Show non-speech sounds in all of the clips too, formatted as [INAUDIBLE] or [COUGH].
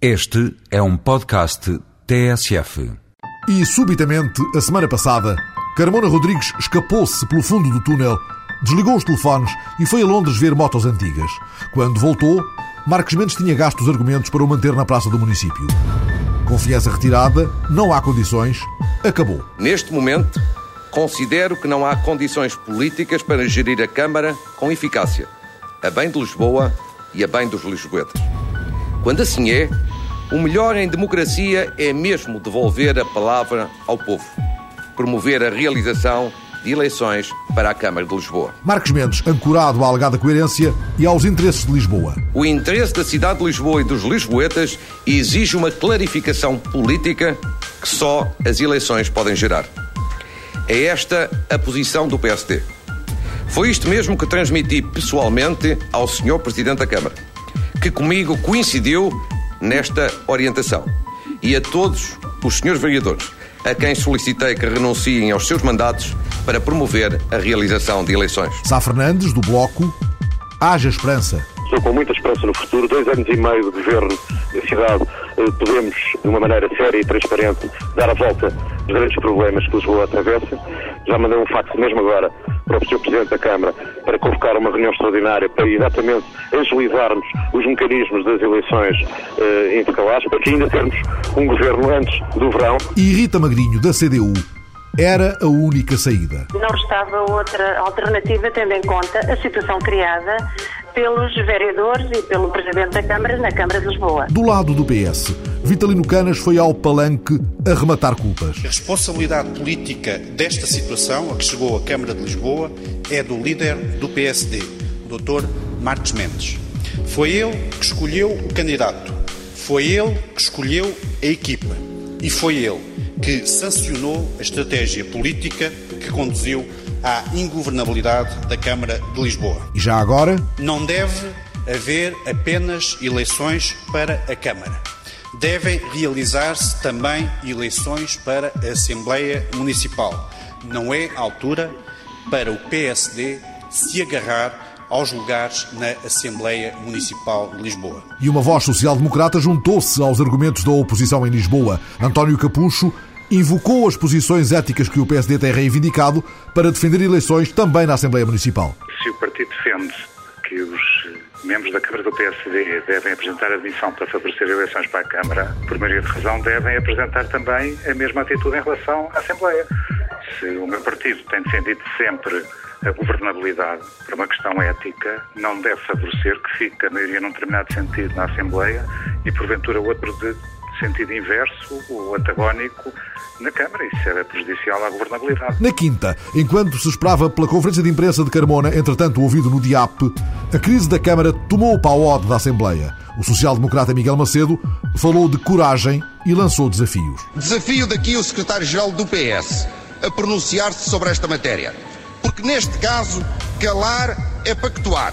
Este é um podcast TSF. E subitamente, a semana passada, Carmona Rodrigues escapou-se pelo fundo do túnel, desligou os telefones e foi a Londres ver motos antigas. Quando voltou, Marcos Mendes tinha gasto os argumentos para o manter na praça do município. Confiança retirada, não há condições, acabou. Neste momento, considero que não há condições políticas para gerir a Câmara com eficácia, a bem de Lisboa e a bem dos lisboetas. Quando assim é, o melhor em democracia é mesmo devolver a palavra ao povo, promover a realização de eleições para a Câmara de Lisboa. Marcos Mendes, ancorado à alegada coerência e aos interesses de Lisboa. O interesse da cidade de Lisboa e dos lisboetas exige uma clarificação política que só as eleições podem gerar. É esta a posição do PSD. Foi isto mesmo que transmiti pessoalmente ao Sr. Presidente da Câmara que comigo coincidiu nesta orientação. E a todos os senhores vereadores, a quem solicitei que renunciem aos seus mandatos para promover a realização de eleições. Sá Fernandes, do Bloco, haja esperança. Estou com muita esperança no futuro. Dois anos e meio de governo da cidade, eh, podemos, de uma maneira séria e transparente, dar a volta aos grandes problemas que Lisboa atravessa. Já mandei um fax mesmo agora para o Sr. Presidente da Câmara para convocar uma reunião extraordinária para exatamente agilizarmos os mecanismos das eleições uh, intercalares, para que ainda termos um governo antes do verão. E Rita Magrinho, da CDU, era a única saída. Não estava outra alternativa, tendo em conta a situação criada pelos vereadores e pelo Presidente da Câmara na Câmara de Lisboa. Do lado do PS, Vitalino Canas foi ao palanque a rematar culpas. A responsabilidade política desta situação, a que chegou à Câmara de Lisboa, é do líder do PSD, Dr. Marcos Mendes. Foi ele que escolheu o candidato, foi ele que escolheu a equipa e foi ele que sancionou a estratégia política que conduziu à ingovernabilidade da Câmara de Lisboa. E já agora? Não deve haver apenas eleições para a Câmara. Devem realizar-se também eleições para a Assembleia Municipal. Não é altura para o PSD se agarrar aos lugares na Assembleia Municipal de Lisboa. E uma voz social-democrata juntou-se aos argumentos da oposição em Lisboa. António Capucho invocou as posições éticas que o PSD tem reivindicado para defender eleições também na Assembleia Municipal. Se o partido defende que os membros da Câmara do PSD devem apresentar admissão para favorecer eleições para a Câmara, por maioria de razão, devem apresentar também a mesma atitude em relação à Assembleia. Se o meu partido tem defendido sempre a governabilidade por uma questão ética, não deve favorecer que fique a maioria num determinado sentido na Assembleia e, porventura, outro de sentido inverso ou antagónico na Câmara. Isso era prejudicial à governabilidade. Na quinta, enquanto se esperava pela conferência de imprensa de Carmona, entretanto ouvido no DIAP, a crise da Câmara tomou o pau da Assembleia. O social-democrata Miguel Macedo falou de coragem e lançou desafios. Desafio daqui o secretário-geral do PS a pronunciar-se sobre esta matéria. Porque neste caso, calar é pactuar.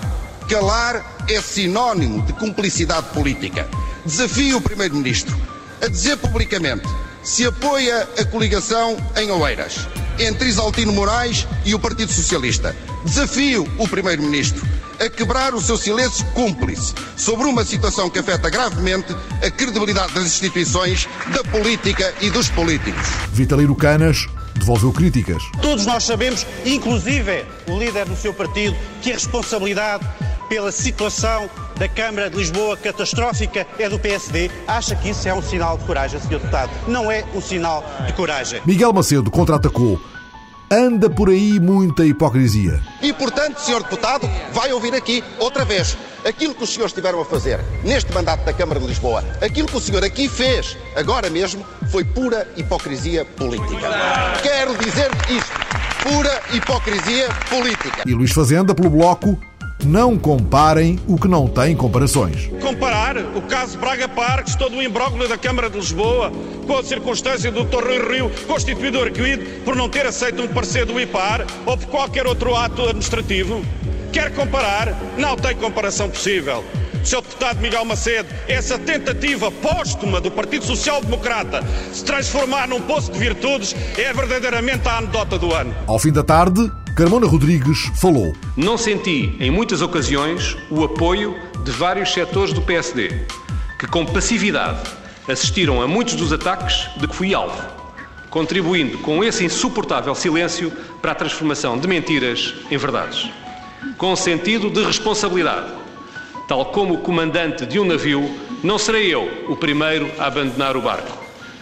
Calar é sinónimo de cumplicidade política. Desafio o Primeiro-Ministro a dizer publicamente se apoia a coligação em Oeiras entre Isaltino Moraes e o Partido Socialista. Desafio o Primeiro-Ministro a quebrar o seu silêncio cúmplice sobre uma situação que afeta gravemente a credibilidade das instituições, da política e dos políticos. Vitalino Canas devolveu críticas. Todos nós sabemos, inclusive o líder do seu partido, que a responsabilidade pela situação da Câmara de Lisboa catastrófica é do PSD. Acha que isso é um sinal de coragem, Sr. Deputado? Não é um sinal de coragem. Miguel Macedo contra-atacou. Anda por aí muita hipocrisia. E, portanto, Sr. Deputado, vai ouvir aqui outra vez aquilo que os senhores estiveram a fazer neste mandato da Câmara de Lisboa, aquilo que o senhor aqui fez agora mesmo, foi pura hipocrisia política. Quero dizer isto: pura hipocrisia política. E Luís Fazenda, pelo Bloco, não comparem o que não tem comparações. Comparar o caso Braga Parques, todo o imbróglio da Câmara de Lisboa, com a circunstância do Dr. Rui Rio, constituído arguído por não ter aceito um parecer do IPAR ou por qualquer outro ato administrativo? Quer comparar? Não tem comparação possível. Sr. Deputado Miguel Macedo, essa tentativa póstuma do Partido Social Democrata se transformar num poço de virtudes é verdadeiramente a anedota do ano. Ao fim da tarde, Carmona Rodrigues falou. Não senti, em muitas ocasiões, o apoio de vários setores do PSD que com passividade assistiram a muitos dos ataques de que fui alvo, contribuindo com esse insuportável silêncio para a transformação de mentiras em verdades. Com sentido de responsabilidade, tal como o comandante de um navio, não serei eu o primeiro a abandonar o barco,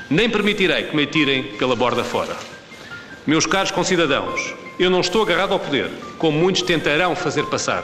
nem permitirei que me atirem pela borda fora. Meus caros concidadãos, eu não estou agarrado ao poder, como muitos tentarão fazer passar.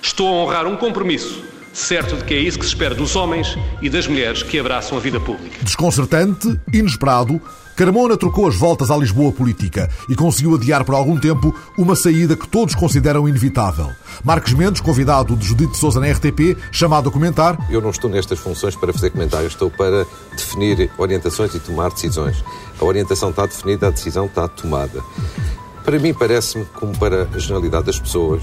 Estou a honrar um compromisso certo de que é isso que se espera dos homens e das mulheres que abraçam a vida pública. Desconcertante, inesperado, Carmona trocou as voltas à Lisboa política e conseguiu adiar por algum tempo uma saída que todos consideram inevitável. Marcos Mendes, convidado de Judite Souza na RTP, chamado a comentar. Eu não estou nestas funções para fazer comentários, estou para definir orientações e tomar decisões. A orientação está definida, a decisão está tomada. Para mim, parece-me, como para a generalidade das pessoas,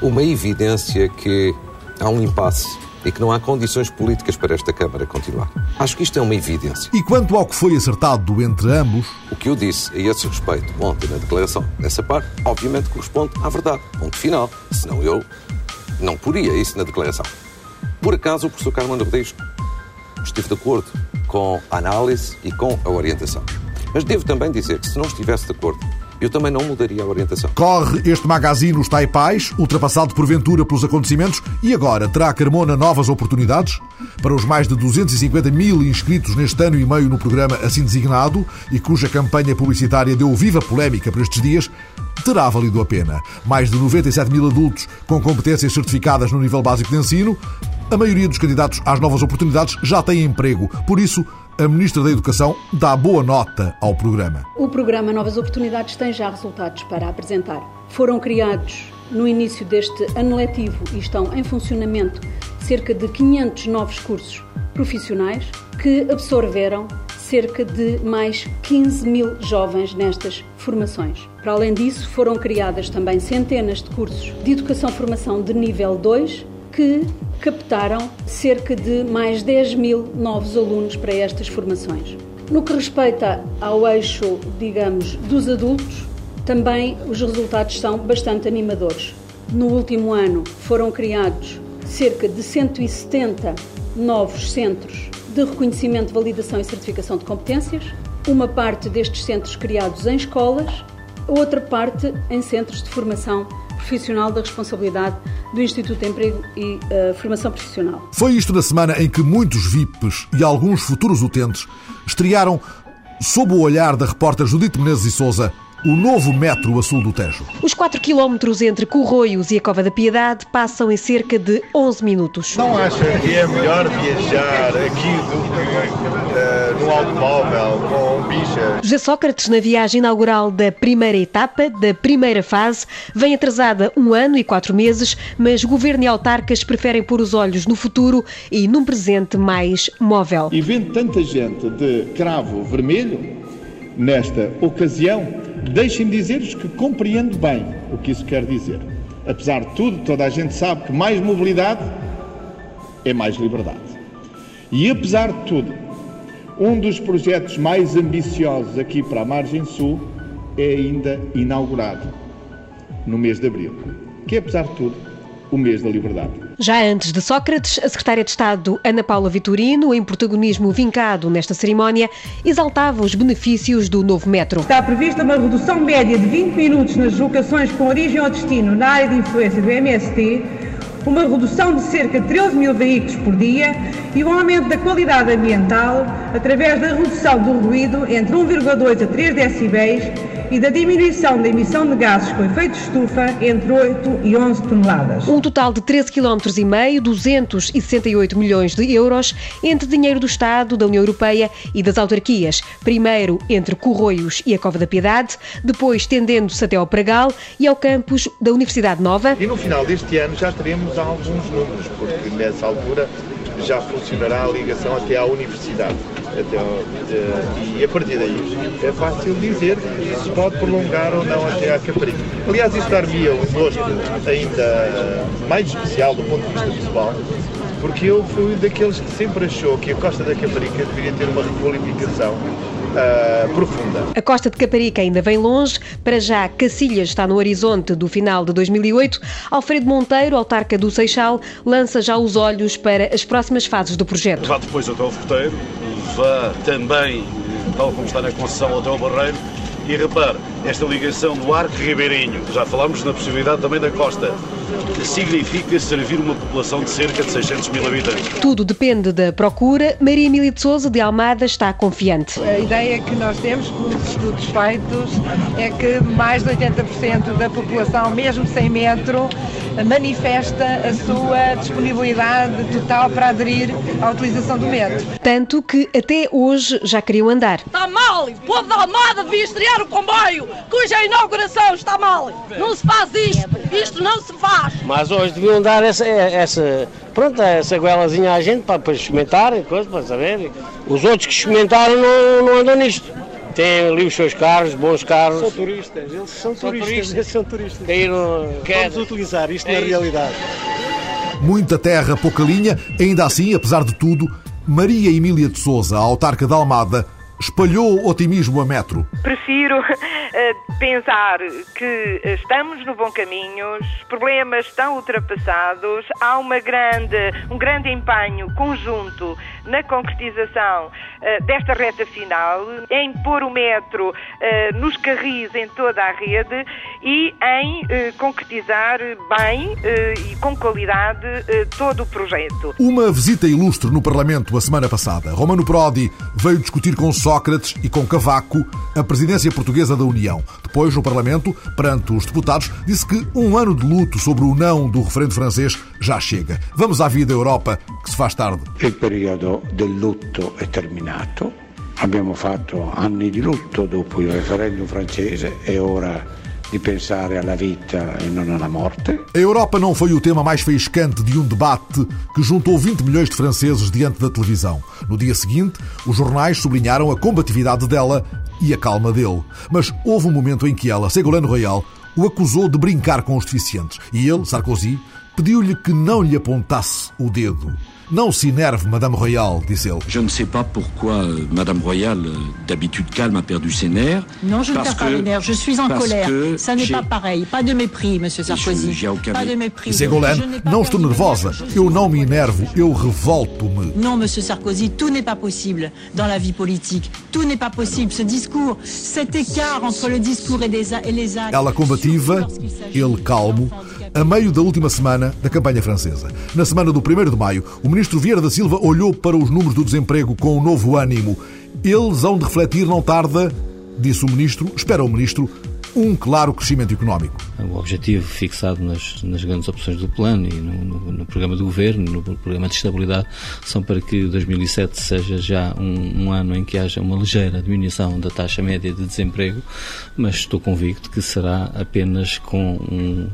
uma evidência que há um impasse e que não há condições políticas para esta Câmara continuar. Acho que isto é uma evidência. E quanto ao que foi acertado entre ambos? O que eu disse a esse respeito ontem na declaração, nessa parte, obviamente corresponde à verdade. Ponto final. Senão eu não poria isso na declaração. Por acaso, o professor Carmona Rodrigues esteve de acordo com a análise e com a orientação. Mas devo também dizer que se não estivesse de acordo eu também não mudaria a orientação. Corre este magazine Os Taipais, ultrapassado porventura pelos acontecimentos, e agora terá Carmona novas oportunidades? Para os mais de 250 mil inscritos neste ano e meio no programa assim designado, e cuja campanha publicitária deu viva polémica por estes dias, terá valido a pena. Mais de 97 mil adultos com competências certificadas no nível básico de ensino, a maioria dos candidatos às novas oportunidades já tem emprego. Por isso, a Ministra da Educação dá boa nota ao programa. O programa Novas Oportunidades tem já resultados para apresentar. Foram criados no início deste ano letivo e estão em funcionamento cerca de 500 novos cursos profissionais que absorveram cerca de mais 15 mil jovens nestas formações. Para além disso, foram criadas também centenas de cursos de educação-formação de nível 2 que captaram cerca de mais 10 mil novos alunos para estas formações. No que respeita ao eixo, digamos, dos adultos, também os resultados são bastante animadores. No último ano foram criados cerca de 170 novos centros de reconhecimento, validação e certificação de competências, uma parte destes centros criados em escolas, outra parte em centros de formação profissional da responsabilidade do Instituto de Emprego e uh, Formação Profissional. Foi isto na semana em que muitos VIPs e alguns futuros utentes estrearam, sob o olhar da repórter Judite Menezes e Souza, o novo metro a sul do Tejo. Os 4 quilómetros entre Corroios e a Cova da Piedade passam em cerca de 11 minutos. Não acha que é melhor viajar aqui do que uh, no automóvel com bicha? José Sócrates, na viagem inaugural da primeira etapa, da primeira fase, vem atrasada um ano e quatro meses, mas governo e autarcas preferem pôr os olhos no futuro e num presente mais móvel. E vendo tanta gente de cravo vermelho, nesta ocasião, Deixem-me dizer-vos que compreendo bem o que isso quer dizer. Apesar de tudo, toda a gente sabe que mais mobilidade é mais liberdade. E apesar de tudo, um dos projetos mais ambiciosos aqui para a margem sul é ainda inaugurado no mês de abril, que apesar de tudo, o mês da liberdade. Já antes de Sócrates, a secretária de Estado Ana Paula Vitorino, em protagonismo vincado nesta cerimónia, exaltava os benefícios do novo metro. Está prevista uma redução média de 20 minutos nas deslocações com origem ao destino na área de influência do MST, uma redução de cerca de 13 mil veículos por dia e um aumento da qualidade ambiental através da redução do ruído entre 1,2 a 3 decibéis e da diminuição da emissão de gases com efeito de estufa entre 8 e 11 toneladas. Um total de 13,5 km, 268 milhões de euros, entre dinheiro do Estado, da União Europeia e das autarquias. Primeiro entre Corroios e a Cova da Piedade, depois estendendo-se até ao Pragal e ao campus da Universidade Nova. E no final deste ano já teremos alguns números, porque nessa altura já funcionará a ligação até à universidade. Até ao, e a partir daí é fácil dizer se pode prolongar ou não até à Caparica. Aliás, isto dar-me um gosto ainda mais especial do ponto de vista pessoal, porque eu fui daqueles que sempre achou que a Costa da Caparica deveria ter uma requalificação uh, profunda. A costa de Caparica ainda vem longe. Para já, Cacilhas está no horizonte do final de 2008. Alfredo Monteiro, autarca do Seixal, lança já os olhos para as próximas fases do projeto. Vá depois até ao Forteiro, vá também, tal como está na concessão, até ao Barreiro e repare, esta ligação do Arco Ribeirinho, já falámos na possibilidade também da costa, significa servir uma população de cerca de 600 mil habitantes. Tudo depende da procura. Maria Emília de Souza, de Almada, está confiante. A ideia que nós temos, com os estudos feitos, é que mais de 80% da população, mesmo sem metro, manifesta a sua disponibilidade total para aderir à utilização do metro. Tanto que até hoje já queriam andar. Está mal! O povo da Almada devia estrear o comboio, cuja inauguração está mal! Não se faz isto! Isto não se faz! Mas hoje deviam dar essa, essa, pronto, essa goelazinha à gente para, para experimentar, coisa, para saber. Os outros que experimentaram não, não andam nisto têm ali os seus carros, bons carros. São turistas, eles são, são turistas, turistas, eles são turistas. Vamos utilizar isto é na realidade. Muita terra, pouca linha, ainda assim, apesar de tudo, Maria Emília de Souza, a autarca da Almada, espalhou otimismo a metro. Prefiro eh, pensar que estamos no bom caminho, os problemas estão ultrapassados, há uma grande, um grande empenho conjunto na concretização uh, desta reta final, em pôr o metro uh, nos carris em toda a rede e em uh, concretizar bem e com qualidade todo o projeto. Uma visita ilustre no Parlamento a semana passada. Romano Prodi veio discutir com Sócrates e com Cavaco a presidência portuguesa da União. Depois, no Parlamento, perante os deputados, disse que um ano de luto sobre o não do referendo francês já chega. Vamos à vida Europa, que se faz tarde. O período del lutto è terminato. Abbiamo fatto anni di lutto dopo il referendum francese e ora di pensare alla vita e non alla morte. A Europa não foi o tema mais faiscante de um debate que juntou 20 milhões de franceses diante da televisão. No dia seguinte, os jornais sublinharam a combatividade dela e a calma dele. Mas houve um momento em que ela, Ségolène Royal, o acusou de brincar com os deficientes. E ele, Sarkozy, pediu-lhe que não lhe apontasse o dedo. Non se Madame Royal, dit-elle. Je ne sais pas pourquoi euh, Madame Royal, euh, d'habitude calme, a perdu ses nerfs. Non, je ne perds pas les nerfs, je suis en colère. Ça n'est pas pareil. Pas de mépris, Monsieur Sarkozy. Aucun pas de mépris. Ségolène, não estou nervosa. Eu não me enervo, eu revolto-me. Non, Monsieur Sarkozy, tout n'est pas possible dans la vie politique. Tout n'est pas possible. Ce discours, cet écart entre le discours et, des, et les actes. Ela combativa, ele calmo, a meio da última semana da campanha francesa. Na semana do 1 de maio, o ministro Vieira da Silva olhou para os números do desemprego com um novo ânimo. Eles hão de refletir, não tarda, disse o ministro, espera o ministro, um claro crescimento económico. O objetivo fixado nas, nas grandes opções do plano e no, no, no, programa do governo, no programa de estabilidade, são para que 2007 seja já um, um, ano em que haja uma ligeira diminuição da taxa média de desemprego, mas estou convicto que será apenas com um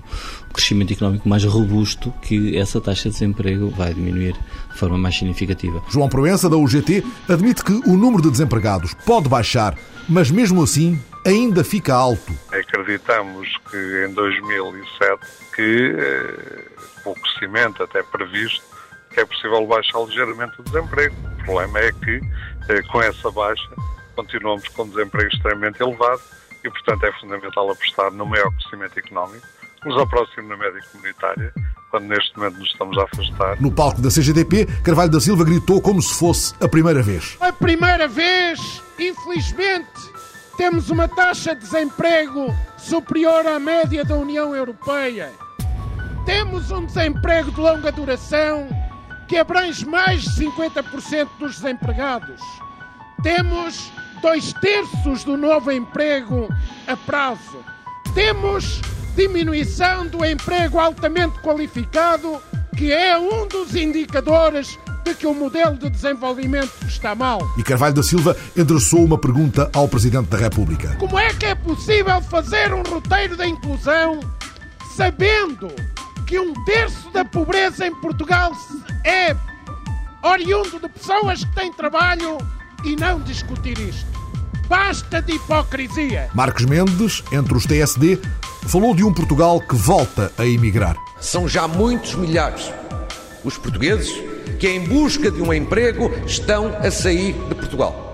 crescimento económico mais robusto que essa taxa de desemprego vai diminuir de forma mais significativa. João Proença, da UGT, admite que o número de desempregados pode baixar, mas mesmo assim ainda fica alto. Acreditamos que em 2007, que eh, com o crescimento até previsto, que é possível baixar ligeiramente o desemprego. O problema é que, eh, com essa baixa, continuamos com um desemprego extremamente elevado e, portanto, é fundamental apostar no maior crescimento económico, nos aproxime na média comunitária, quando neste momento nos estamos a afastar. No palco da CGDP, Carvalho da Silva gritou como se fosse a primeira vez. A primeira vez, infelizmente, temos uma taxa de desemprego superior à média da União Europeia. Temos um desemprego de longa duração que abrange mais de 50% dos desempregados. Temos dois terços do novo emprego a prazo. Temos diminuição do emprego altamente qualificado, que é um dos indicadores de que o modelo de desenvolvimento está mal. E Carvalho da Silva endereçou uma pergunta ao Presidente da República. Como é que é possível fazer um roteiro da inclusão sabendo que um terço da pobreza em Portugal é oriundo de pessoas que têm trabalho e não discutir isto? Basta de hipocrisia. Marcos Mendes, entre os TSD, falou de um Portugal que volta a emigrar. São já muitos milhares os portugueses que, em busca de um emprego, estão a sair de Portugal.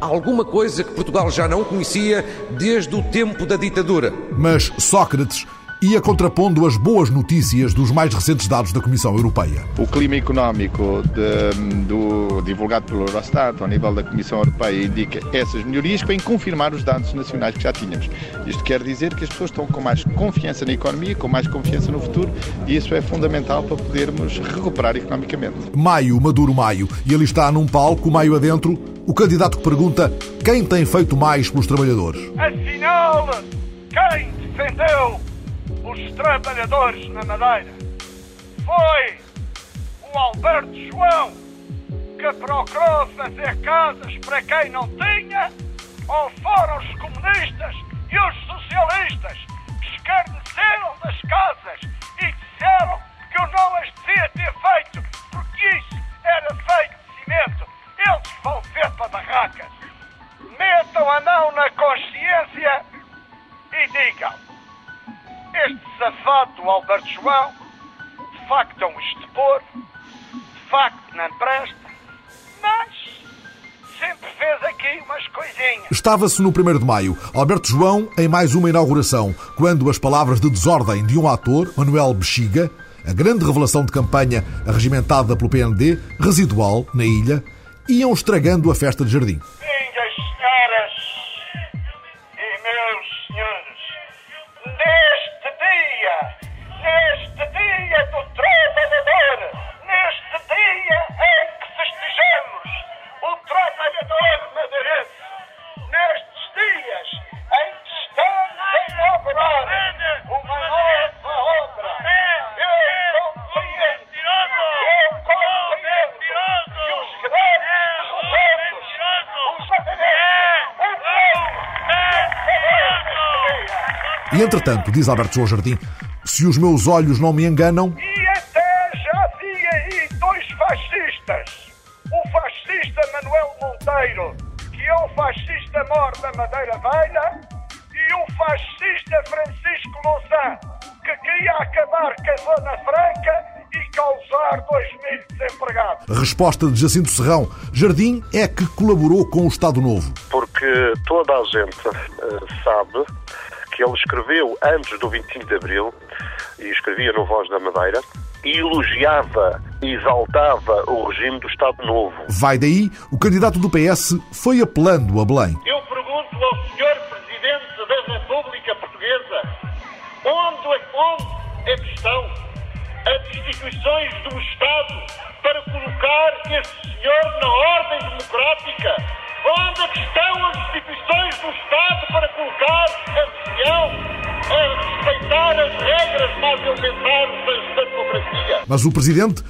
alguma coisa que Portugal já não conhecia desde o tempo da ditadura. Mas Sócrates ia contrapondo as boas notícias dos mais recentes dados da Comissão Europeia. O clima económico de, do, divulgado pelo Eurostat ao nível da Comissão Europeia indica essas melhorias vêm confirmar os dados nacionais que já tínhamos. Isto quer dizer que as pessoas estão com mais confiança na economia, com mais confiança no futuro e isso é fundamental para podermos recuperar economicamente. Maio, Maduro Maio, e ele está num palco, Maio adentro, o candidato que pergunta quem tem feito mais pelos trabalhadores. Afinal, quem defendeu os trabalhadores na Madeira. Foi o Alberto João que procurou fazer casas para quem não tinha, ou foram os comunistas e os socialistas que escarneceram das casas e disseram que eu não as devia ter feito, porque isso era feito de cimento. Eles vão ver para barracas. Metam a mão na consciência e digam este safado do Alberto João, de facto é um estepor, de facto não presta, mas sempre fez aqui umas coisinhas. Estava-se no 1 de maio, Alberto João em mais uma inauguração, quando as palavras de desordem de um ator, Manuel Bexiga, a grande revelação de campanha arregimentada pelo PND, residual, na ilha, iam estragando a festa de jardim. Minhas E entretanto, diz Alberto João Jardim, se os meus olhos não me enganam, E até já havia aí dois fascistas. O fascista Manuel Monteiro, que é o fascista mor da Madeira Velha, e o fascista Francisco Louçã, que queria acabar com a Zona Franca e causar dois mil desempregados. a resposta de Jacinto Serrão, Jardim é que colaborou com o Estado Novo. porque toda a gente eh, sabe que ele escreveu antes do 25 de Abril, e escrevia no Voz da Madeira, e elogiava e exaltava o regime do Estado Novo. Vai daí, o candidato do PS foi apelando a Belém. Mas o presidente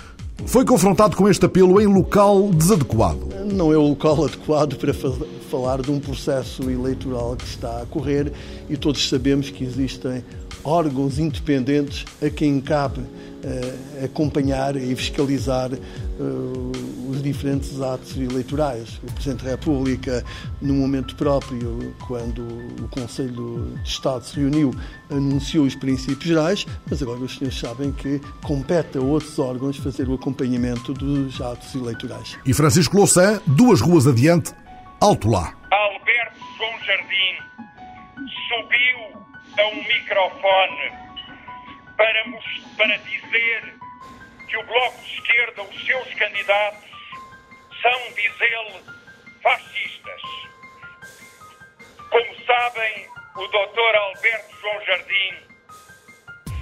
foi confrontado com este apelo em local desadequado. Não é o local adequado para fa- falar de um processo eleitoral que está a correr e todos sabemos que existem órgãos independentes a quem cabe eh, acompanhar e fiscalizar eh, os diferentes atos eleitorais. O Presidente da República, no momento próprio, quando o Conselho de Estado se reuniu, anunciou os princípios gerais, mas agora os senhores sabem que compete a outros órgãos fazer o acompanhamento dos atos eleitorais. E Francisco Louçã, duas ruas adiante, alto lá. Alberto João Jardim subiu a um microfone para, para dizer que o Bloco de Esquerda, os seus candidatos, são, diz ele, fascistas. Como sabem, o Dr. Alberto João Jardim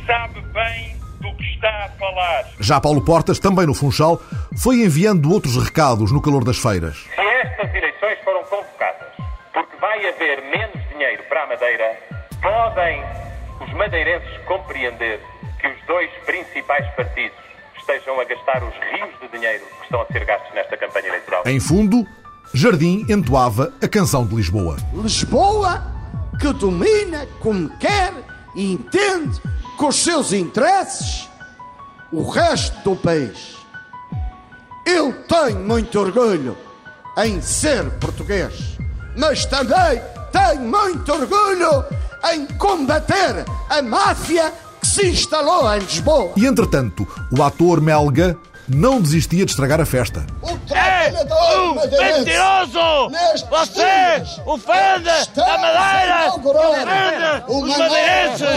sabe bem do que está a falar. Já Paulo Portas, também no Funchal, foi enviando outros recados no calor das feiras. Se estas eleições foram convocadas porque vai haver menos dinheiro para a Madeira, podem os madeirenses compreender que os dois principais partidos estejam a gastar os rios de dinheiro que estão a ser gastos nesta campanha eleitoral. Em fundo, Jardim entoava a canção de Lisboa. Lisboa que domina como quer e entende com os seus interesses o resto do país. Eu tenho muito orgulho em ser português, mas também tenho muito orgulho em combater a máfia que se instalou em Lisboa. E entretanto, o ator Melga não desistia de estragar a festa. É um mentiroso! Você ofende a Madeira! Ofende os madeirenses!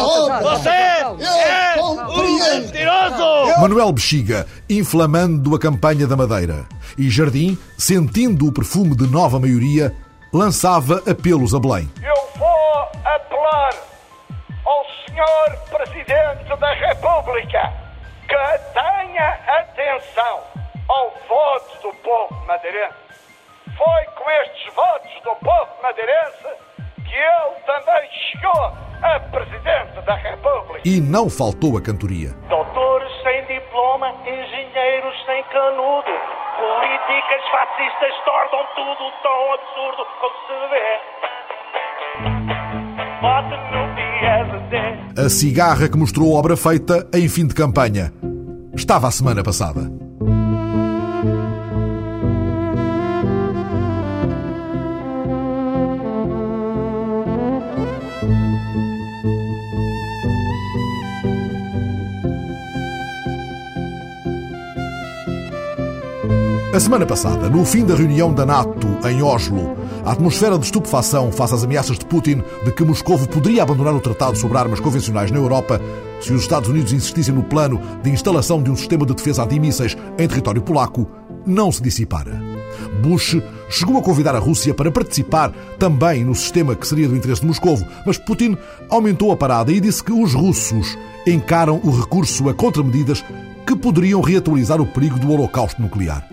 Você é um mentiroso! Manuel Bexiga, inflamando a campanha da Madeira. E Jardim, sentindo o perfume de nova maioria, lançava apelos a Belém. Eu vou apelar senhor Presidente da República que tenha atenção ao voto do povo madeirense. Foi com estes votos do povo madeirense que ele também chegou a Presidente da República. E não faltou a cantoria. Doutores sem diploma, engenheiros sem canudo, políticas fascistas tornam tudo tão absurdo como se vê. Vote no. A cigarra que mostrou obra feita em fim de campanha. Estava a semana passada. A semana passada, no fim da reunião da NATO em Oslo, a atmosfera de estupefação face às ameaças de Putin de que Moscou poderia abandonar o tratado sobre armas convencionais na Europa se os Estados Unidos insistissem no plano de instalação de um sistema de defesa antimísseis em território polaco, não se dissipara. Bush chegou a convidar a Rússia para participar também no sistema que seria do interesse de Moscou, mas Putin aumentou a parada e disse que os russos encaram o recurso a contramedidas que poderiam reatualizar o perigo do holocausto nuclear.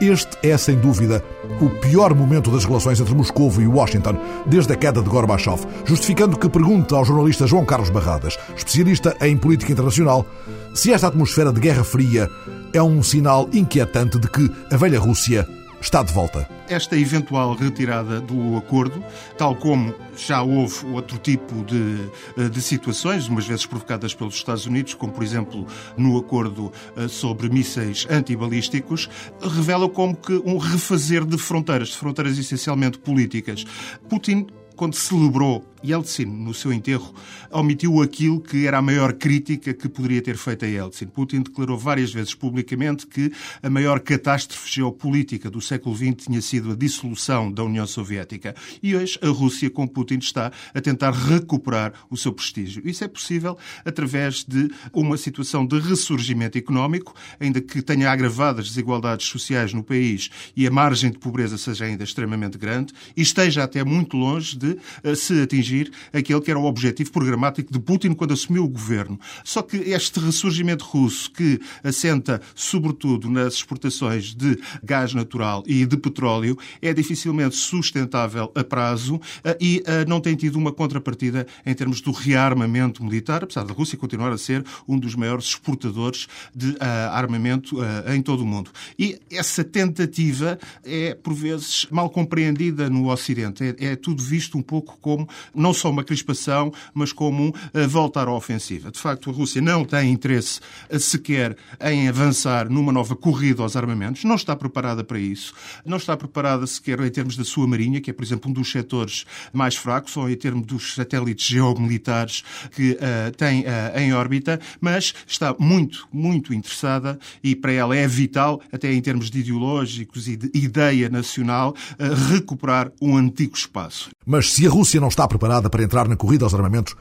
Este é, sem dúvida, o pior momento das relações entre Moscou e Washington desde a queda de Gorbachev, justificando que pergunta ao jornalista João Carlos Barradas, especialista em política internacional, se esta atmosfera de Guerra Fria é um sinal inquietante de que a velha Rússia está de volta. Esta eventual retirada do acordo, tal como já houve outro tipo de, de situações, umas vezes provocadas pelos Estados Unidos, como por exemplo no acordo eh, sobre mísseis antibalísticos, revela como que um refazer de fronteiras, de fronteiras essencialmente políticas. Putin quando celebrou Yeltsin no seu enterro, omitiu aquilo que era a maior crítica que poderia ter feito a Yeltsin. Putin declarou várias vezes publicamente que a maior catástrofe geopolítica do século XX tinha sido a dissolução da União Soviética. E hoje a Rússia, com Putin, está a tentar recuperar o seu prestígio. Isso é possível através de uma situação de ressurgimento económico, ainda que tenha agravado as desigualdades sociais no país e a margem de pobreza seja ainda extremamente grande, e esteja até muito longe de uh, se atingir aquele que era o objetivo programático de Putin quando assumiu o governo. Só que este ressurgimento russo, que assenta sobretudo nas exportações de gás natural e de petróleo, é dificilmente sustentável a prazo eh, e eh, não tem tido uma contrapartida em termos do rearmamento militar, apesar da Rússia continuar a ser um dos maiores exportadores de armamento em todo o mundo. E essa tentativa é, por vezes, mal compreendida no Ocidente. É, é tudo visto um pouco como não só uma crispação, mas como um uh, voltar à ofensiva. De facto, a Rússia não tem interesse uh, sequer em avançar numa nova corrida aos armamentos, não está preparada para isso, não está preparada sequer em termos da sua marinha, que é, por exemplo, um dos setores mais fracos, ou em termos dos satélites geomilitares que uh, tem em órbita, mas está muito, muito interessada e para ela é vital, até em termos de ideológicos e de ideia nacional, recuperar um antigo espaço. Mas se a Rússia não está preparada para entrar na corrida aos armamentos,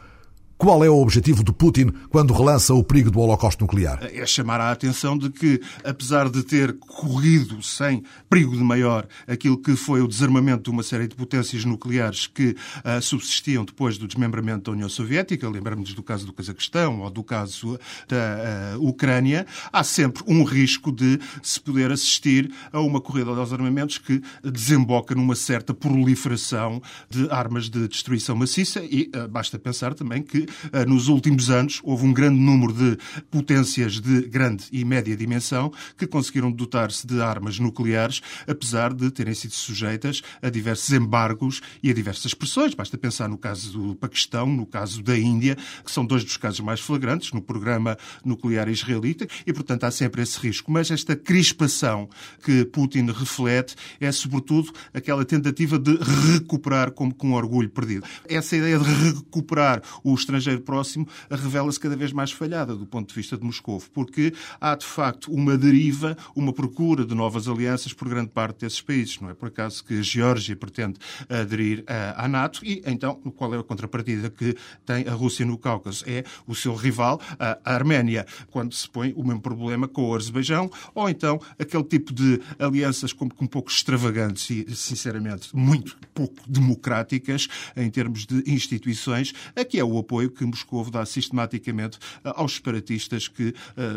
qual é o objetivo de Putin quando relança o perigo do holocausto nuclear? É chamar a atenção de que, apesar de ter corrido sem perigo de maior aquilo que foi o desarmamento de uma série de potências nucleares que uh, subsistiam depois do desmembramento da União Soviética, lembramos do caso do Cazaquistão ou do caso da uh, Ucrânia, há sempre um risco de se poder assistir a uma corrida aos armamentos que desemboca numa certa proliferação de armas de destruição maciça e uh, basta pensar também que eh, nos últimos anos houve um grande número de potências de grande e média dimensão que conseguiram dotar-se de armas nucleares, apesar de terem sido sujeitas a diversos embargos e a diversas pressões. Basta pensar no caso do Paquistão, no caso da Índia, que são dois dos casos mais flagrantes no programa nuclear israelita, e, portanto, há sempre esse risco. Mas esta crispação que Putin reflete é, sobretudo, aquela tentativa de recuperar como com orgulho perdido. Essa ideia de recuperar os estrangeiro próximo revela-se cada vez mais falhada do ponto de vista de Moscou, porque há de facto uma deriva, uma procura de novas alianças por grande parte desses países. Não é por acaso que a Geórgia pretende aderir à NATO e então qual é a contrapartida que tem a Rússia no Cáucaso? É o seu rival, a Arménia, quando se põe o mesmo problema com o Azerbaijão ou então aquele tipo de alianças como um pouco extravagantes e, sinceramente, muito pouco democráticas em termos de instituições, aqui é o apoio que Moscou dá sistematicamente eh, aos separatistas que uh,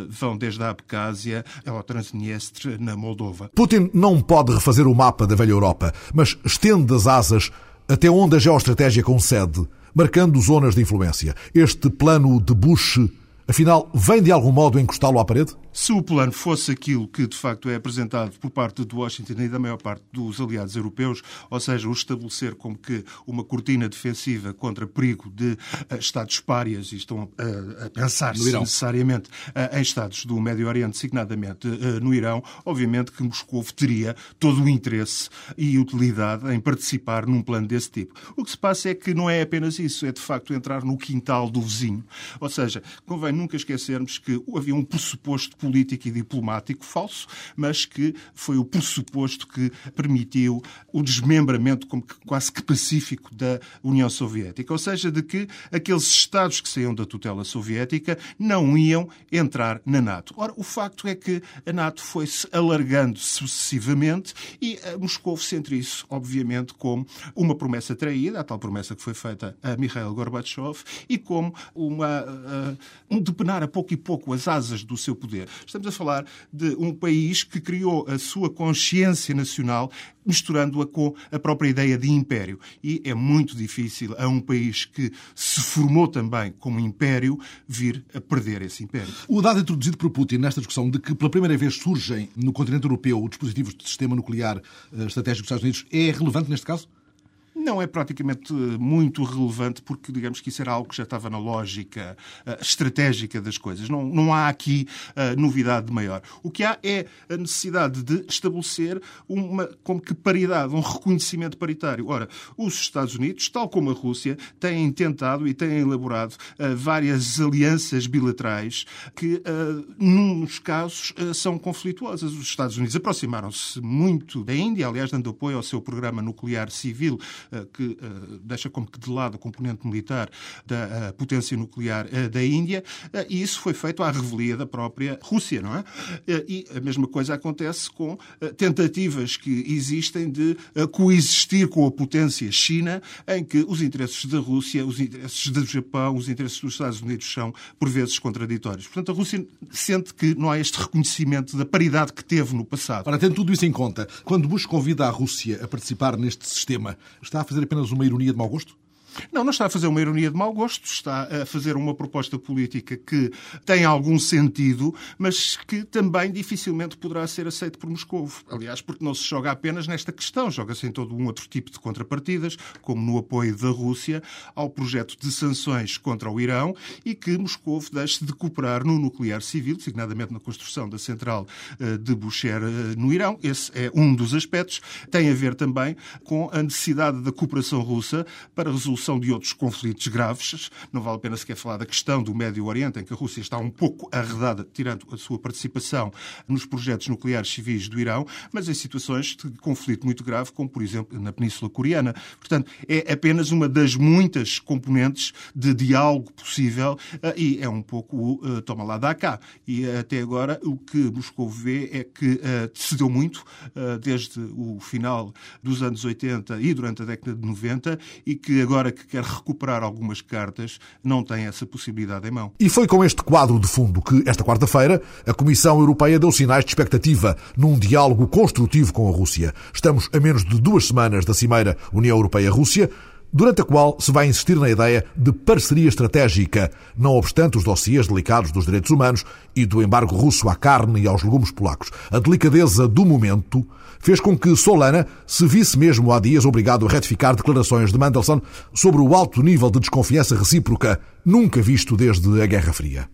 vão desde a Abcásia ao Transnistria na Moldova. Putin não pode refazer o mapa da velha Europa, mas estende as asas até onde a geoestratégia concede, marcando zonas de influência. Este plano de Bush, afinal, vem de algum modo encostá-lo à parede? Se o plano fosse aquilo que de facto é apresentado por parte de Washington e da maior parte dos aliados europeus, ou seja, o estabelecer como que uma cortina defensiva contra perigo de uh, Estados párias, e estão uh, a pensar-se necessariamente uh, em Estados do Médio Oriente, designadamente no Irão, obviamente que Moscou teria todo o interesse e utilidade em participar num plano desse tipo. O que se passa é que não é apenas isso, é de facto entrar no quintal do vizinho. Ou seja, convém nunca esquecermos que havia um pressuposto político e diplomático falso, mas que foi o pressuposto que permitiu o desmembramento como que, quase que pacífico da União Soviética. Ou seja, de que aqueles Estados que saíam da tutela soviética não iam entrar na NATO. Ora, o facto é que a NATO foi-se alargando sucessivamente e eh, Moscou sente isso, obviamente, como uma promessa traída, a tal promessa que foi feita a Mikhail Gorbachev, e como uma, uh, um depenar a pouco e pouco as asas do seu poder. Estamos a falar de um país que criou a sua consciência nacional misturando-a com a própria ideia de império. E é muito difícil a um país que se formou também como império vir a perder esse império. O dado introduzido por Putin nesta discussão de que pela primeira vez surgem no continente europeu dispositivos de sistema nuclear eh, estratégico dos Estados Unidos é relevante neste caso? Não é praticamente muito relevante, porque digamos que isso era algo que já estava na lógica uh, estratégica das coisas. Não, não há aqui uh, novidade maior. O que há é a necessidade de estabelecer uma como que paridade, um reconhecimento paritário. Ora, os Estados Unidos, tal como a Rússia, têm tentado e têm elaborado uh, várias alianças bilaterais que, nos casos, são conflituosas. Os Estados Unidos aproximaram-se muito da Índia, aliás, dando apoio ao seu programa nuclear civil eh, que eh, deixa como que de lado a componente militar da eh, potência nuclear da Índia, e isso foi feito à revelia da própria Rússia, não é? E a mesma coisa acontece com tentativas que existem de coexistir com a potência China, em que os interesses da Rússia, os interesses do Japão, os interesses dos Estados Unidos são, por vezes, contraditórios. Portanto, a Rússia sente que não há este reconhecimento da paridade que teve no passado. Para tendo tudo isso em conta, quando Bush convida a Rússia a participar neste sistema, está está a fazer apenas uma ironia de mau gosto? Não, não está a fazer uma ironia de mau gosto, está a fazer uma proposta política que tem algum sentido, mas que também dificilmente poderá ser aceito por Moscou. Aliás, porque não se joga apenas nesta questão, joga-se em todo um outro tipo de contrapartidas, como no apoio da Rússia ao projeto de sanções contra o Irão e que Moscou deixe de cooperar no nuclear civil, designadamente na construção da central eh, de Bushehr eh, no Irão. Esse é um dos aspectos. Tem a ver também com a necessidade da cooperação russa para resolução resolução de outros conflitos graves. Não vale a pena sequer falar da questão do Médio Oriente, em que a Rússia está um pouco arredada, tirando a sua participação nos projetos nucleares civis do Irão, mas em situações de conflito muito grave, como por exemplo na Península Coreana. Portanto, é apenas uma das muitas componentes de diálogo possível eh, e é um pouco o uh, toma lá da cá. E uh, até agora o que Moscou vê é que uh, cedeu muito desde o final dos anos 80 e durante a década de 90 e que agora que quer recuperar algumas cartas não tem essa possibilidade em mão. E foi com este quadro de fundo que, esta quarta-feira, a Comissão Europeia deu sinais de expectativa num diálogo construtivo com a Rússia. Estamos a menos de duas semanas da Cimeira União Europeia-Rússia durante a qual se vai insistir na ideia de parceria estratégica, não obstante os dossiês delicados dos direitos humanos e do embargo russo à carne e aos legumes polacos. A delicadeza do momento fez com que Solana se visse mesmo há dias obrigado a retificar declarações de Mendelssohn sobre o alto nível de desconfiança recíproca nunca visto desde a Guerra Fria.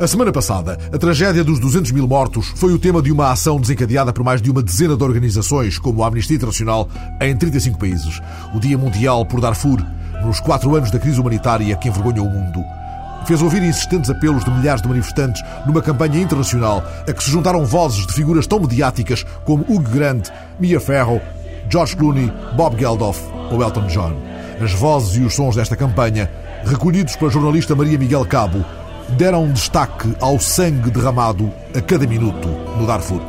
A semana passada, a tragédia dos 200 mil mortos foi o tema de uma ação desencadeada por mais de uma dezena de organizações, como a Amnistia Internacional, em 35 países. O Dia Mundial por Darfur nos quatro anos da crise humanitária que envergonhou o mundo. Fez ouvir insistentes apelos de milhares de manifestantes numa campanha internacional a que se juntaram vozes de figuras tão mediáticas como Hugh Grant, Mia Farrow, George Clooney, Bob Geldof ou Elton John. As vozes e os sons desta campanha, recolhidos pela jornalista Maria Miguel Cabo, deram destaque ao sangue derramado a cada minuto no Darfur.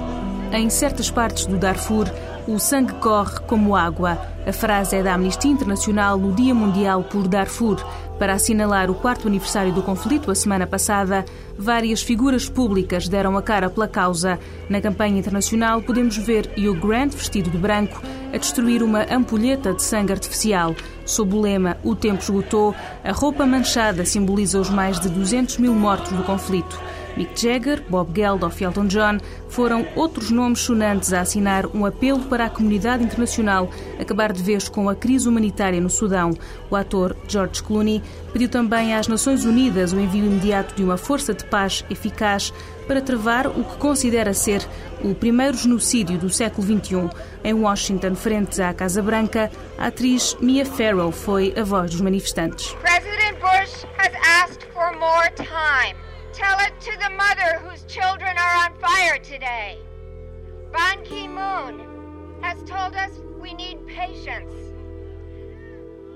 Em certas partes do Darfur, o sangue corre como água. A frase é da Amnistia Internacional no Dia Mundial por Darfur. Para assinalar o quarto aniversário do conflito, a semana passada, várias figuras públicas deram a cara pela causa. Na campanha internacional, podemos ver Hugh Grant, vestido de branco, a destruir uma ampulheta de sangue artificial. Sob o lema O tempo esgotou, a roupa manchada simboliza os mais de 200 mil mortos do conflito. Mick Jagger, Bob Geldof e Elton John foram outros nomes sonantes a assinar um apelo para a comunidade internacional acabar de vez com a crise humanitária no Sudão. O ator George Clooney pediu também às Nações Unidas o envio imediato de uma força de paz eficaz para travar o que considera ser o primeiro genocídio do século XXI. Em Washington, frente à Casa Branca, a atriz Mia Farrow foi a voz dos manifestantes. President Bush has asked for more time. Tell it to the mother whose children are on fire today. Ban Ki moon has told us we need patience.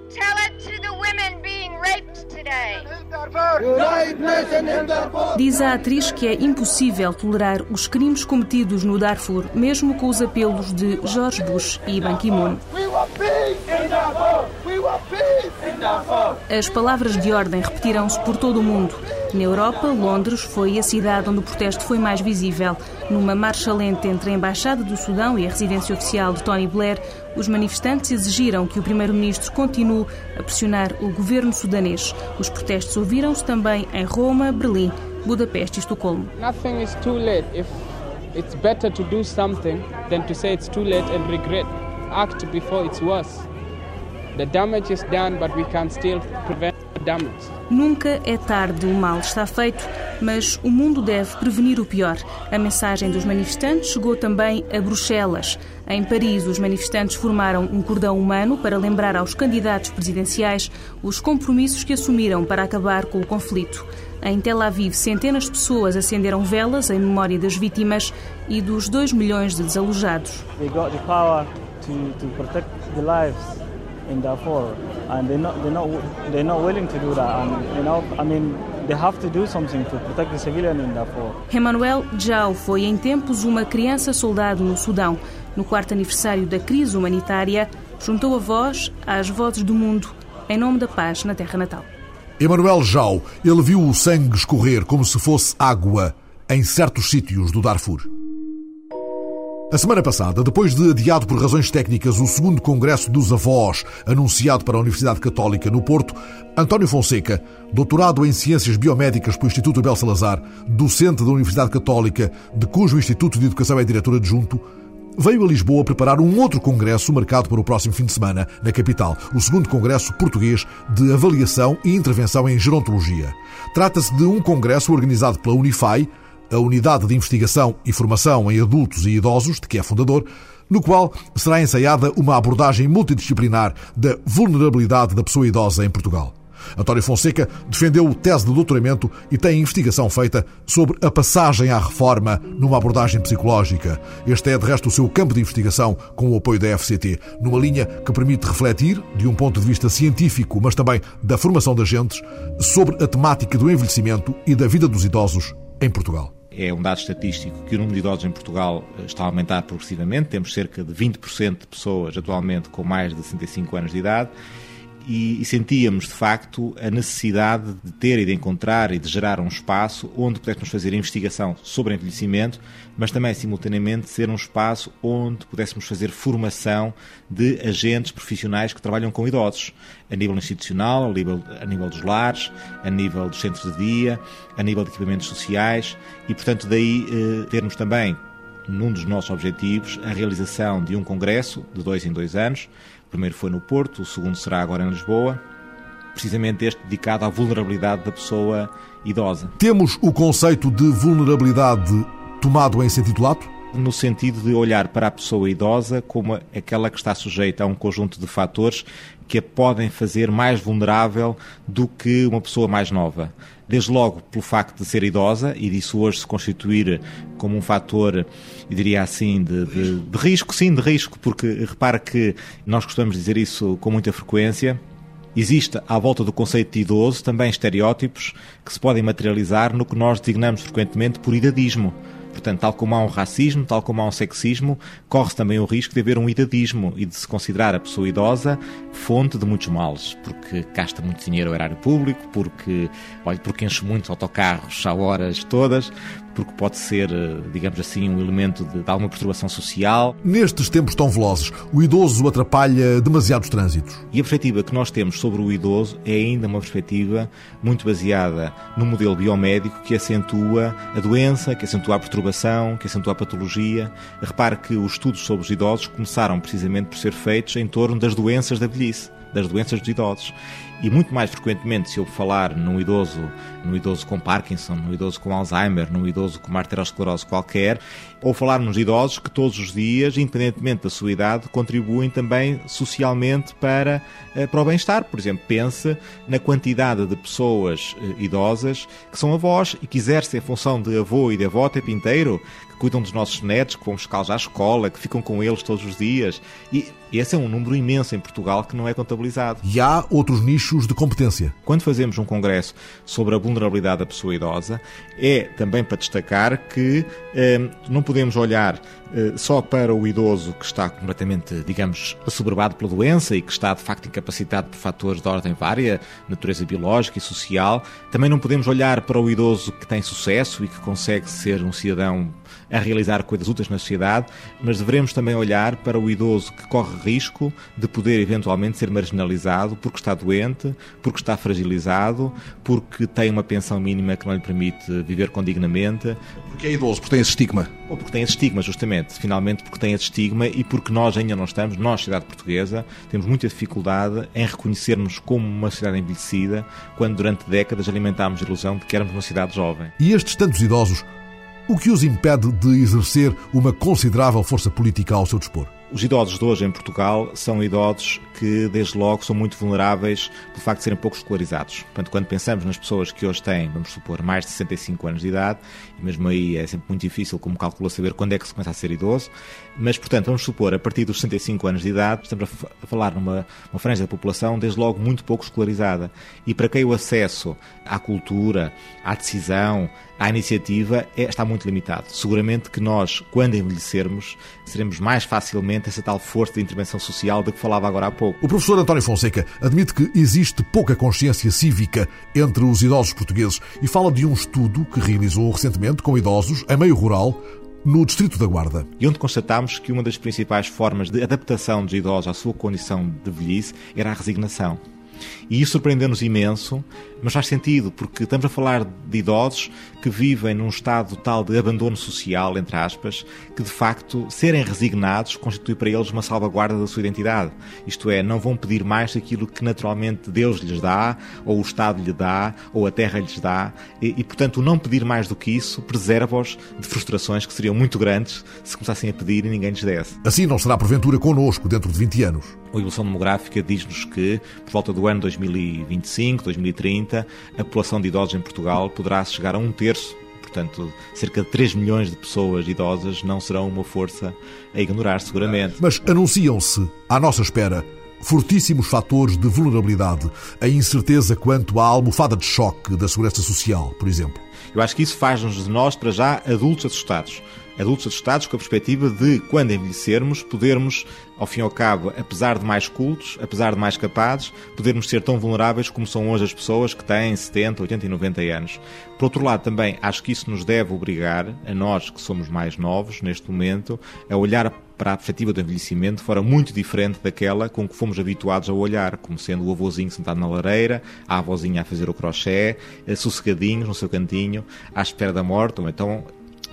Tell it to the women being raped today. Diz a atriz que é impossível tolerar os crimes cometidos no Darfur, mesmo com os apelos de George Bush e Ban Ki-moon. As palavras de ordem repetiram-se por todo o mundo. Na Europa, Londres foi a cidade onde o protesto foi mais visível. Numa marcha lenta entre a Embaixada do Sudão e a residência oficial de Tony Blair, os manifestantes exigiram que o primeiro-ministro continue a pressionar o governo sudanês. Os protestos ouviram-se também em Roma, Berlim, Budapeste e Estocolmo. Do. The damage is done, but we can still prevent. Nunca é tarde, o mal está feito, mas o mundo deve prevenir o pior. A mensagem dos manifestantes chegou também a Bruxelas. Em Paris, os manifestantes formaram um cordão humano para lembrar aos candidatos presidenciais os compromissos que assumiram para acabar com o conflito. Em Tel Aviv, centenas de pessoas acenderam velas em memória das vítimas e dos 2 milhões de desalojados. They got the power to, to protect the lives in Darfur, and they're not, they're not, they're not willing to do that. And you know, I mean, they have to do something to protect the civilian in Darfur. Emmanuel Jau foi em tempos uma criança soldado no Sudão. No quarto aniversário da crise humanitária, juntou a voz às vozes do mundo em nome da paz na terra natal. Emmanuel Jau, ele viu o sangue escorrer como se fosse água em certos sítios do Darfur. A semana passada, depois de adiado por razões técnicas o segundo Congresso dos Avós, anunciado para a Universidade Católica no Porto, António Fonseca, doutorado em Ciências Biomédicas pelo Instituto Abel Salazar, docente da Universidade Católica, de cujo Instituto de Educação é diretor adjunto, veio a Lisboa preparar um outro congresso marcado para o próximo fim de semana, na capital, o segundo Congresso Português de Avaliação e Intervenção em Gerontologia. Trata-se de um congresso organizado pela Unifai, a Unidade de Investigação e Formação em Adultos e Idosos, de que é fundador, no qual será ensaiada uma abordagem multidisciplinar da vulnerabilidade da pessoa idosa em Portugal. António Fonseca defendeu tese de doutoramento e tem investigação feita sobre a passagem à reforma numa abordagem psicológica. Este é, de resto, o seu campo de investigação com o apoio da FCT, numa linha que permite refletir, de um ponto de vista científico, mas também da formação de agentes, sobre a temática do envelhecimento e da vida dos idosos em Portugal é um dado estatístico que o número de idosos em Portugal eh, está a aumentar progressivamente. Temos cerca de 20% de pessoas atualmente com mais de 65 anos de idade e, e, sentíamos de facto a necessidade de ter e de encontrar e de gerar um espaço onde pudéssemos fazer investigação sobre envelhecimento, mas também simultaneamente ser um espaço onde pudéssemos fazer formação de agentes profissionais que trabalham com idosos, a nível institucional, a nível, a nível dos lares, a nível dos centros de dia, a nível de equipamentos sociais e, portanto, daí eh, termos também num dos nossos objetivos, a realização de um congresso de dois em dois anos, o primeiro foi no Porto, o segundo será agora em Lisboa, precisamente este dedicado à vulnerabilidade da pessoa idosa. Temos o conceito de vulnerabilidade tomado em sentido lato? No sentido de olhar para a pessoa idosa como aquela que está sujeita a um conjunto de fatores que a podem fazer mais vulnerável do que uma pessoa mais nova. Desde logo pelo facto de ser idosa e disso hoje se constituir como um fator, eu diria assim, de, de, de risco, sim, de risco, porque repara que nós gostamos de dizer isso com muita frequência. Existe à volta do conceito de idoso também estereótipos que se podem materializar no que nós designamos frequentemente por idadismo. Portanto, tal como há um racismo, tal como há um sexismo, corre-se também o risco de haver um idadismo e de se considerar a pessoa idosa fonte de muitos males, porque gasta muito dinheiro ao erário público, porque, olha, porque enche muitos autocarros a horas todas, porque pode ser, eh, digamos assim, um elemento de, de, alguma perturbação social. Nestes tempos tão velozes, o idoso atrapalha demasiados trânsitos. E a perspectiva que nós temos sobre o idoso é ainda uma perspectiva muito baseada no modelo biomédico que acentua a doença, que acentua a perturbação, que acentua a patologia. Repare que os estudos sobre os idosos começaram precisamente por ser feitos em torno das doenças da velhice das doenças dos idosos. E muito mais frequentemente, se eu falar num idoso, num idoso com Parkinson, num idoso com Alzheimer, num idoso com uma arteriosclerose qualquer, ou falar nos idosos que todos os dias, independentemente da sua idade, contribuem também socialmente para, eh, para o bem-estar. Por exemplo, pense na quantidade de pessoas eh, idosas que são avós e que exercem a função de avô e de avó tempo inteiro, cuidam dos nossos netos, que vão buscá-los à escola, que ficam com eles todos os dias. E esse é um número imenso em Portugal que não é contabilizado. E há outros nichos de competência. Quando fazemos um congresso sobre a vulnerabilidade da pessoa idosa, é também para destacar que eh, não podemos olhar eh, só para o idoso que está completamente, digamos, assoberbado pela doença e que está de facto incapacitado por fatores de ordem vária, natureza biológica e social. Também não podemos olhar para o idoso que tem sucesso e que consegue ser um cidadão a realizar coisas úteis na sociedade, mas devemos também olhar para o idoso que corre risco de poder eventualmente ser marginalizado porque está doente, porque está fragilizado, porque tem uma pensão mínima que não lhe permite viver condignamente. Porque é idoso, porque tem esse estigma. Ou porque tem esse estigma, justamente. Finalmente, porque tem esse estigma e porque nós ainda não estamos, nós, sociedade portuguesa, temos muita dificuldade em reconhecermos como uma sociedade envelhecida quando durante décadas alimentámos a ilusão de que éramos uma cidade jovem. E estes tantos idosos o que os impede de exercer uma considerável força política ao seu dispor? Os idosos de hoje em Portugal são idosos que, desde logo, são muito vulneráveis pelo facto de serem pouco escolarizados. Portanto, quando pensamos nas pessoas que hoje têm, vamos supor, mais de 65 anos de idade, e mesmo aí é sempre muito difícil, como calcula, saber quando é que se começa a ser idoso, mas, portanto, vamos supor, a partir dos 65 anos de idade, estamos a falar numa uma franja da população, desde logo, muito pouco escolarizada. E para quem o acesso à cultura, à decisão, à iniciativa é, está muito limitado. Seguramente que nós, quando envelhecermos, seremos mais facilmente essa tal força de intervenção social de que falava agora há pouco. O professor António Fonseca admite que existe pouca consciência cívica entre os idosos portugueses e fala de um estudo que realizou recentemente com idosos em meio rural no Distrito da Guarda. E onde constatámos que uma das principais formas de adaptação dos idosos à sua condição de velhice era a resignação. E isso surpreendeu-nos imenso, mas faz sentido, porque estamos a falar de idosos que vivem num estado tal de abandono social, entre aspas, que de facto serem resignados constitui para eles uma salvaguarda da sua identidade. Isto é, não vão pedir mais aquilo que naturalmente Deus lhes dá, ou o Estado lhe dá, ou a terra lhes dá, e, e portanto não pedir mais do que isso preserva-os de frustrações que seriam muito grandes se começassem a pedir e ninguém lhes desse. Assim não será porventura connosco dentro de 20 anos. A evolução demográfica diz-nos que, por volta do ano 2025, 2030, a população de idosos em Portugal poderá chegar a um terço portanto, cerca de 3 milhões de pessoas idosas não serão uma força a ignorar, seguramente. Mas anunciam-se, à nossa espera, fortíssimos fatores de vulnerabilidade, a incerteza quanto à almofada de choque da segurança social, por exemplo. Eu acho que isso faz-nos de nós, para já, adultos assustados adultos assustados com a perspectiva de, quando envelhecermos, podermos, ao fim e ao cabo, apesar de mais cultos, apesar de mais capazes, podermos ser tão vulneráveis como são hoje as pessoas que têm 70, 80 e 90 anos. Por outro lado, também acho que isso nos deve obrigar, a nós que somos mais novos neste momento, a olhar para a perspectiva do envelhecimento de forma muito diferente daquela com que fomos habituados a olhar, como sendo o avôzinho sentado na lareira, a avózinha a fazer o crochê, sossegadinhos no seu cantinho, à espera da morte, ou então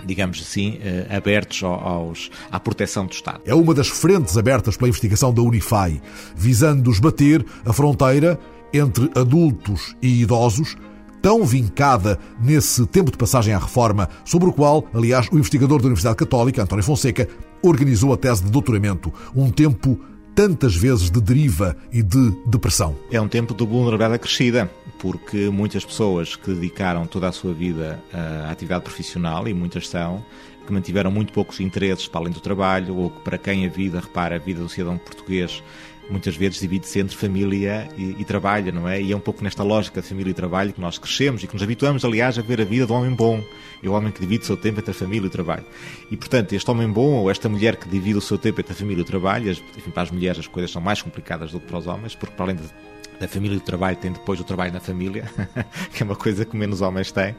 digamos assim, eh, abertos aos, à proteção do Estado. É uma das frentes abertas pela investigação da Unifai, visando esbater a fronteira entre adultos e idosos, tão vincada nesse tempo de passagem à reforma, sobre o qual, aliás, o investigador da Universidade Católica, António Fonseca, organizou a tese de doutoramento. Um tempo tantas vezes de deriva e de depressão. É um tempo de vulnerabilidade crescida, porque muitas pessoas que dedicaram toda a sua vida à atividade profissional, e muitas são, que mantiveram muito poucos interesses para além do trabalho, ou que para quem a vida, repara, a vida do cidadão português muitas vezes divide-se entre família e, e, trabalho, não é? E é um pouco nesta lógica de família e trabalho que nós crescemos e que nos habituamos, aliás, a ver a vida do homem bom. É o homem que divide o seu tempo entre a família e o trabalho. E, portanto, este homem bom ou esta mulher que divide o seu tempo entre a família e o trabalho, enfim, para as mulheres as coisas são mais complicadas do que para os homens, porque para além de da família e do trabalho tem depois o trabalho na família, [LAUGHS] que é uma coisa que menos homens têm.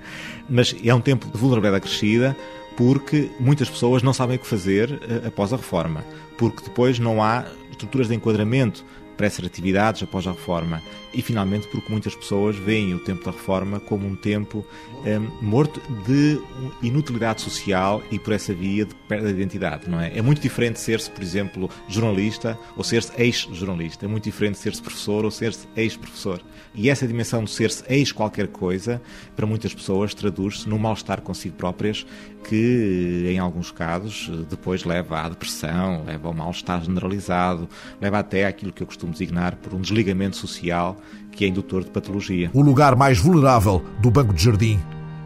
Mas é um tempo de vulnerabilidade crescida, porque muitas pessoas não sabem o que fazer uh, após a reforma, porque depois não há estruturas de enquadramento para essas atividades após a reforma e finalmente porque muitas pessoas veem o tempo da reforma como um tempo um, morto de inutilidade social e por essa via de perda de identidade, não é? É muito diferente ser-se, por exemplo, jornalista ou ser-se ex-jornalista, é muito diferente ser-se professor ou ser-se ex-professor. E essa dimensão de ser-se ex qualquer coisa, para muitas pessoas traduz-se num mal-estar consigo próprias que, em alguns casos, depois leva à depressão, leva ao mal-estar generalizado, leva até àquilo que eu costumo designar por um desligamento social que é indutor de patologia. O lugar mais vulnerável do banco de jardim,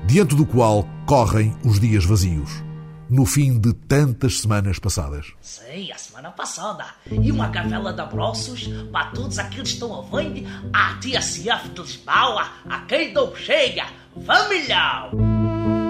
diante do qual correm os dias vazios. No fim de tantas semanas passadas. Sei, a semana passada. E uma gavela de abraços para todos aqueles que estão ouvindo a TSF de Lisboa, a quem dou cheia. Família!